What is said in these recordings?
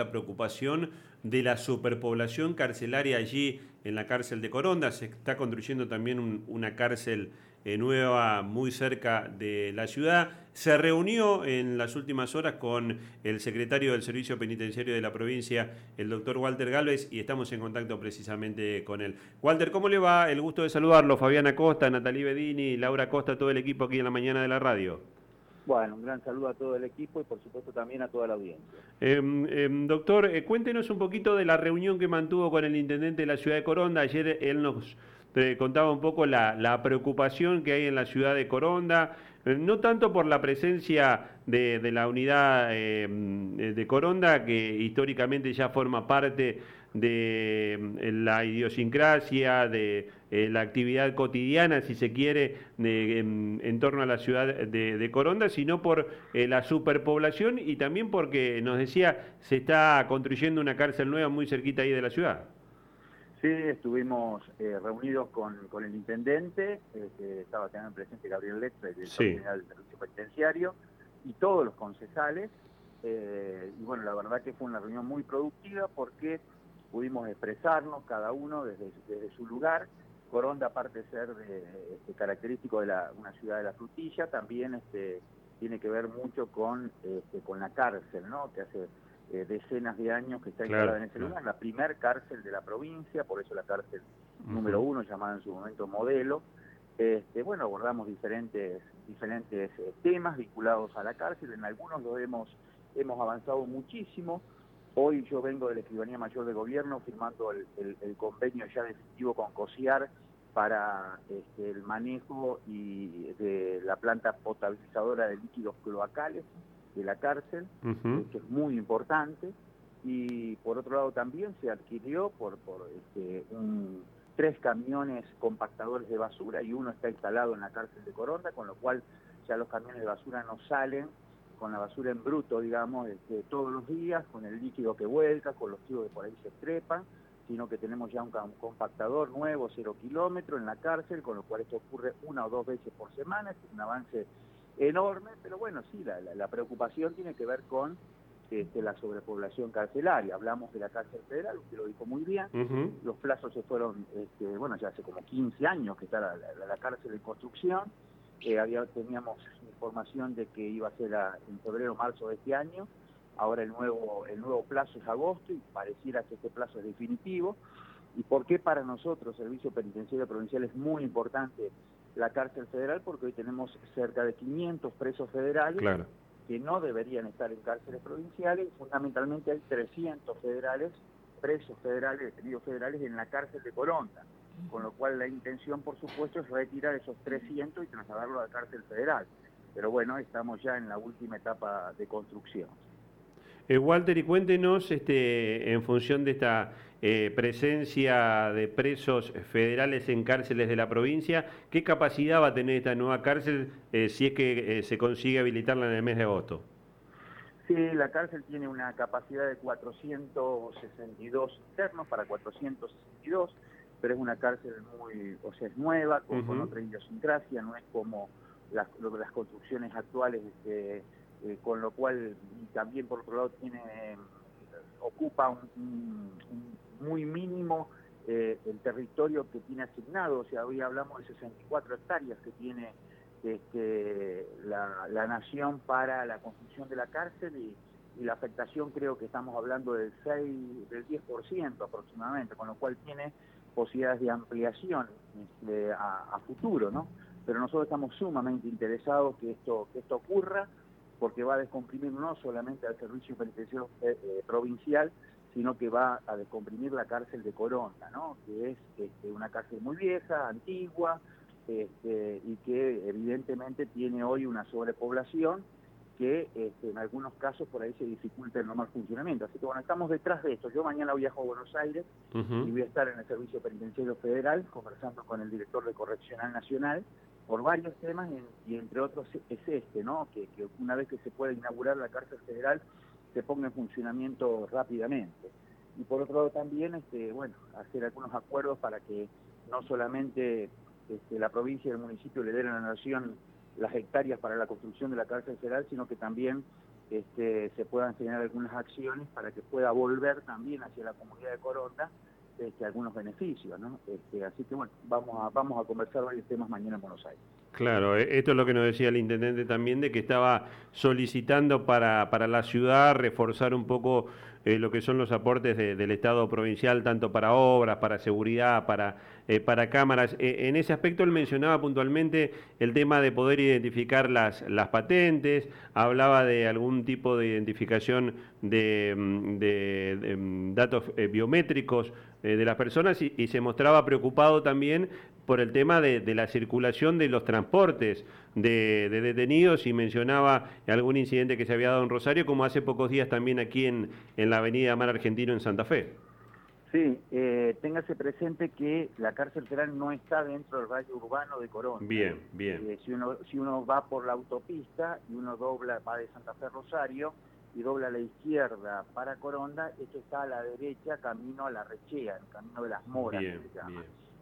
La preocupación de la superpoblación carcelaria allí en la cárcel de Coronda. Se está construyendo también una cárcel eh, nueva muy cerca de la ciudad. Se reunió en las últimas horas con el secretario del Servicio Penitenciario de la provincia, el doctor Walter Galvez, y estamos en contacto precisamente con él. Walter, ¿cómo le va? El gusto de saludarlo. Fabiana Costa, Natalie Bedini, Laura Costa, todo el equipo aquí en la mañana de la radio. Bueno, un gran saludo a todo el equipo y por supuesto también a toda la audiencia. Em, em, doctor, eh, cuéntenos un poquito de la reunión que mantuvo con el intendente de la ciudad de Coronda. Ayer él nos eh, contaba un poco la, preocupación que hay en la ciudad de Coronda, eh, no tanto por la presencia de, la unidad em, de Coronda, que históricamente ya forma parte de la idiosincrasia, de eh, la actividad cotidiana, si se quiere, en, torno a la ciudad de, Coronda, sino por eh, la superpoblación y también porque, nos decía, se está construyendo una cárcel nueva muy cerquita ahí de la ciudad. Sí, estuvimos eh, reunidos con, el intendente, que estaba también presente Gabriel Letra, el director general del Servicio Penitenciario, y todos los concejales. y bueno, la verdad que fue una reunión muy productiva porque pudimos expresarnos cada uno desde, desde su lugar Coronda, aparte de ser este, característico de una ciudad de la frutilla, también este, tiene que ver mucho con, este, con la cárcel, ¿no? que hace eh, decenas de años que está instalada en ese lugar, la primer cárcel de la provincia, por eso la cárcel número uno, llamada en su momento modelo. Este, bueno, abordamos diferentes, diferentes eh, temas vinculados a la cárcel, en algunos lo hemos, hemos avanzado muchísimo, Hoy yo vengo de la Escribanía Mayor de Gobierno firmando el, convenio ya definitivo con COSIAR para este, el manejo y de la planta potabilizadora de líquidos cloacales de la cárcel, que es muy importante. Y por otro lado también se adquirió por, por este, tres camiones compactadores de basura y uno está instalado en la cárcel de Coronda, con lo cual ya los camiones de basura no salen con la basura en bruto, digamos, este, todos los días, con el líquido que vuelca, con los tíos que por ahí se trepan, sino que tenemos ya un, compactador nuevo, cero kilómetros, en la cárcel, con lo cual esto ocurre una o dos veces por semana, es un avance enorme, pero bueno, sí, la, preocupación tiene que ver con este, la sobrepoblación carcelaria. Hablamos de la cárcel federal, usted lo dijo muy bien, los plazos se fueron, este, bueno, ya hace como 15 años que está la cárcel en construcción, había, teníamos información de que iba a ser en febrero o marzo de este año, ahora el nuevo, el nuevo plazo es agosto y pareciera que este plazo es definitivo. ¿Y por qué para nosotros, Servicio Penitenciario Provincial, es muy importante la cárcel federal? Porque hoy tenemos cerca de 500 presos federales que no deberían estar en cárceles provinciales, fundamentalmente hay 300 federales, presos federales, detenidos federales en la cárcel de Coronda con lo cual la intención, por supuesto, es retirar esos 300 y trasladarlo a la cárcel federal. Pero bueno, estamos ya en la última etapa de construcción. Eh, Walter, y cuéntenos, este, en función de esta eh, presencia de presos federales en cárceles de la provincia, ¿qué capacidad va a tener esta nueva cárcel eh, si es que se consigue habilitarla en el mes de agosto? Sí, la cárcel tiene una capacidad de 462 internos para 462 pero es una cárcel muy, o sea, es nueva, con, otra idiosincrasia, no es como las, las construcciones actuales, este, eh, con lo cual también por otro lado tiene ocupa un, muy mínimo eh, el territorio que tiene asignado, o sea, hoy hablamos de 64 hectáreas que tiene este, la, la nación para la construcción de la cárcel y, y la afectación creo que estamos hablando del 6, del 10% aproximadamente, con lo cual tiene posibilidades de ampliación este, a, futuro, ¿no? Pero nosotros estamos sumamente interesados que esto, que esto ocurra, porque va a descomprimir no solamente al servicio penitenciario eh, eh, provincial, sino que va a descomprimir la cárcel de Coronda, ¿no? que es este, una cárcel muy vieja, antigua, este, y que evidentemente tiene hoy una sobrepoblación que este, en algunos casos por ahí se dificulta el normal funcionamiento. Así que bueno, estamos detrás de esto. Yo mañana viajo a Buenos Aires y voy a estar en el Servicio Penitenciario Federal conversando con el director de Correccional Nacional por varios temas y, entre otros es este, ¿no? Que, una vez que se pueda inaugurar la cárcel federal se ponga en funcionamiento rápidamente. Y por otro lado también, este, bueno, hacer algunos acuerdos para que no solamente este, la provincia y el municipio le den a la nación las hectáreas para la construcción de la cárcel federal, sino que también este, se puedan generar algunas acciones para que pueda volver también hacia la comunidad de Coronda este, algunos beneficios, ¿no? Este, así que bueno, vamos a, vamos a conversar varios temas mañana en Buenos Aires. Claro, e, esto es lo que nos decía el intendente también, de que estaba solicitando para, para la ciudad reforzar un poco eh, lo que son los aportes del Estado provincial, tanto para obras, para seguridad, para, eh, para cámaras. Eh, en ese aspecto él mencionaba puntualmente el tema de poder identificar las, las patentes, hablaba de algún tipo de identificación de, mm, mm, datos biométricos de las personas y, se mostraba preocupado también por el tema de, la circulación de los transportes de, detenidos y mencionaba algún incidente que se había dado en Rosario, como hace pocos días también aquí en, en la avenida Mar Argentino en Santa Fe. Sí, eh, téngase presente que la cárcel federal no está dentro del radio urbano de Corona. Bien, bien. Eh, si, uno, si uno va por la autopista y uno dobla, va de Santa Fe a Rosario y dobla a la izquierda para Coronda, esto está a la derecha, camino a la Rechea, el camino de las Moras. Bien,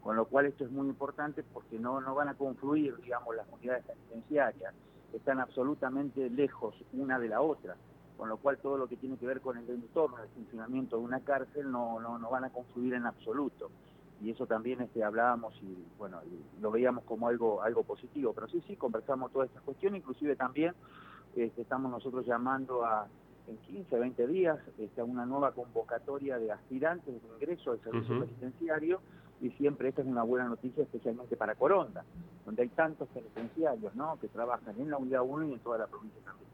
con lo cual esto es muy importante porque no, no van a confluir, digamos, las unidades penitenciarias, están absolutamente lejos una de la otra, con lo cual todo lo que tiene que ver con el entorno, el funcionamiento de una cárcel no, no, no van a confluir en absoluto. Y eso también este, hablábamos y bueno, lo veíamos como algo, algo positivo. Pero sí, sí, conversamos toda esta cuestión, inclusive también este, estamos nosotros llamando a en 15, 20 días está una nueva convocatoria de aspirantes de ingreso al servicio penitenciario y siempre esta es una buena noticia especialmente para Coronda, donde hay tantos penitenciarios ¿no? que trabajan en la unidad 1 y en toda la provincia también.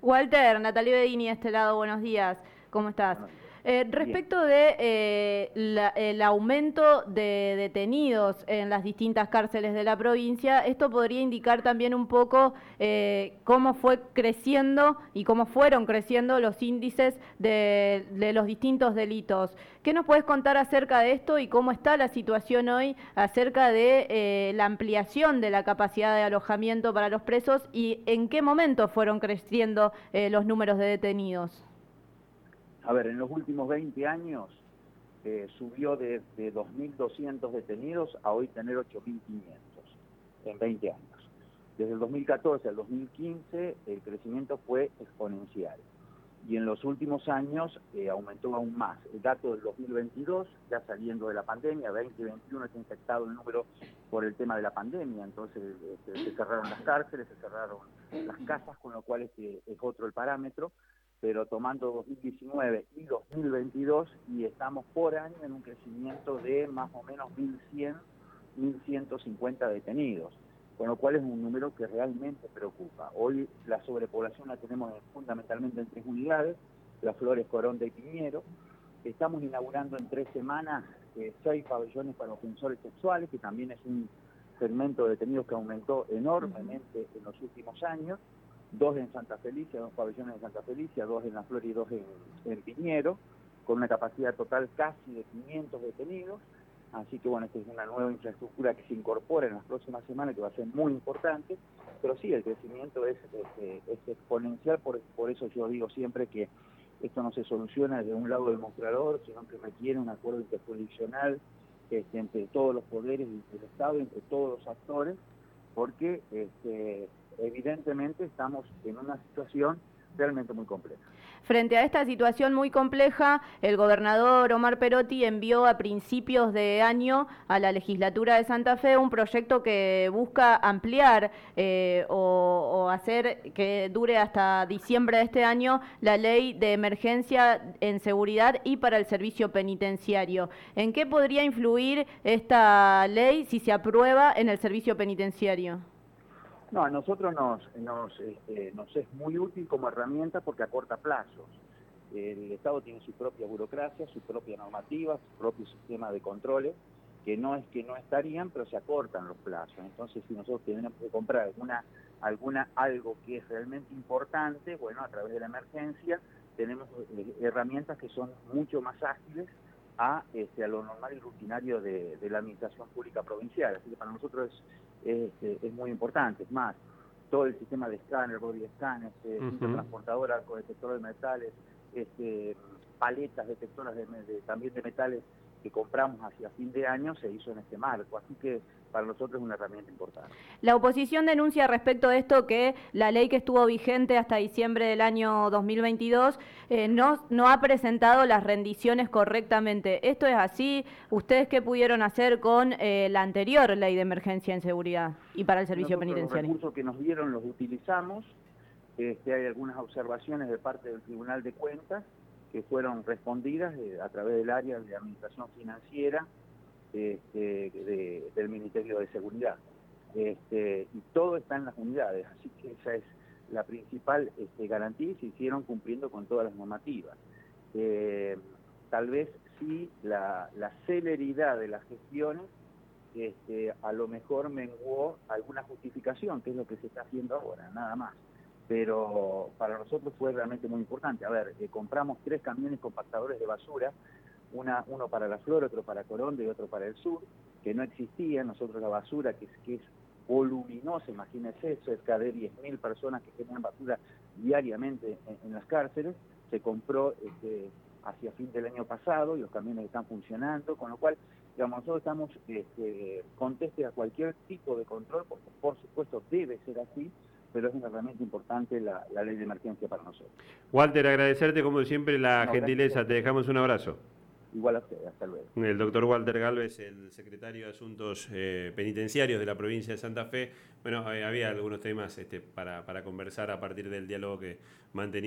Walter, Natalia Bedini, este lado, buenos días, ¿cómo estás? Eh, respecto de eh, el aumento de detenidos en las distintas cárceles de la provincia, esto podría indicar también un poco eh, cómo fue creciendo y cómo fueron creciendo los índices de, los distintos delitos. ¿Qué nos puedes contar acerca de esto y cómo está la situación hoy acerca de la ampliación de la capacidad de alojamiento para los presos y en qué momento fueron creciendo los números de detenidos? A ver, en los últimos 20 años eh, subió de, 2.200 detenidos a hoy tener 8.500 en 20 años. Desde el 2014 al 2015 el crecimiento fue exponencial y en los últimos años eh, aumentó aún más. El dato del 2022, ya saliendo de la pandemia, 2021 está infectado el número por el tema de la pandemia, entonces este, se cerraron las cárceles, se cerraron las casas, con lo cual este es otro el parámetro pero tomando 2019 y 2022 y estamos por año en un crecimiento de más o menos 1.100, 1.150 detenidos, con lo cual es un número que realmente preocupa. Hoy la sobrepoblación la tenemos fundamentalmente en tres unidades, Las Flores, Coronda y Piñero. Estamos inaugurando en tres semanas eh, seis pabellones para ofensores sexuales, que también es un segmento de detenidos que aumentó enormemente en los últimos años dos en Santa Felicia, dos pabellones en Santa Felicia, dos en La Flor y dos en, Piñero, con una capacidad total casi de 500 detenidos. Así que bueno, esta es una nueva infraestructura que se incorpora en las próximas semanas que va a ser muy importante, pero sí, el crecimiento es, exponencial, por, eso yo digo siempre que esto no se soluciona desde un lado del mostrador, sino que requiere un acuerdo interjurisdiccional este, entre todos los poderes del Estado, entre todos los actores, porque este, evidentemente estamos en una situación realmente muy compleja. Frente a esta situación muy compleja, el gobernador Omar Perotti envió a principios de año a la legislatura de Santa Fe un proyecto que busca ampliar eh, o, hacer que dure hasta diciembre de este año la ley de emergencia en seguridad y para el servicio penitenciario. ¿En qué podría influir esta ley si se aprueba en el servicio penitenciario? No, a nosotros nos, este, nos, es muy útil como herramienta porque acorta plazos. El Estado tiene su propia burocracia, su propia normativa, su propio sistema de controles, que no es que no estarían, pero se acortan los plazos. Entonces, si nosotros tenemos que comprar alguna, alguna algo que es realmente importante, bueno, a través de la emergencia tenemos eh, herramientas que son mucho más ágiles a, este, a lo normal y rutinario de, de la administración pública provincial. Así que para nosotros es es, este, es muy importante. Es más, todo el sistema de escáner, body scan, este, uh -huh. transportadora, detector de metales, este, paletas detectoras de, también de metales que compramos hacia fin de año se hizo en este marco. Así que para nosotros es una herramienta importante. La oposición denuncia respecto de esto que la ley que estuvo vigente hasta diciembre del año 2022 eh, no, no ha presentado las rendiciones correctamente. ¿Esto es así? ¿Ustedes qué pudieron hacer con eh, la anterior ley de emergencia en seguridad y para el servicio penitenciario? Los recursos que nos dieron los utilizamos. Este, hay algunas observaciones de parte del Tribunal de Cuentas que fueron respondidas eh, a través del área de administración financiera este, del Ministerio de Seguridad. Este, y todo está en las unidades, así que esa es la principal este, garantía y se hicieron cumpliendo con todas las normativas. Eh, tal vez sí la, celeridad de las gestiones este, a lo mejor menguó alguna justificación, que es lo que se está haciendo ahora, nada más. Pero para nosotros fue realmente muy importante. A ver, eh, compramos tres camiones compactadores de basura una, uno para la flor, otro para Coronda y otro para el sur, que no existía. Nosotros la basura, que es, que es voluminosa, imagínense, cerca de 10.000 personas que generan basura diariamente en, las cárceles, se compró este, hacia fin del año pasado y los camiones están funcionando, con lo cual, digamos, nosotros estamos este, contestes a cualquier tipo de control, porque por supuesto debe ser así, pero es una herramienta importante la, ley de emergencia para nosotros. Walter, agradecerte como siempre la gentileza, te dejamos un abrazo. Igual a usted, hasta luego. El doctor Walter Galvez, el secretario de Asuntos eh, Penitenciarios de la provincia de Santa Fe. Bueno, eh, había algunos temas este, para, para conversar a partir del diálogo que mantenía.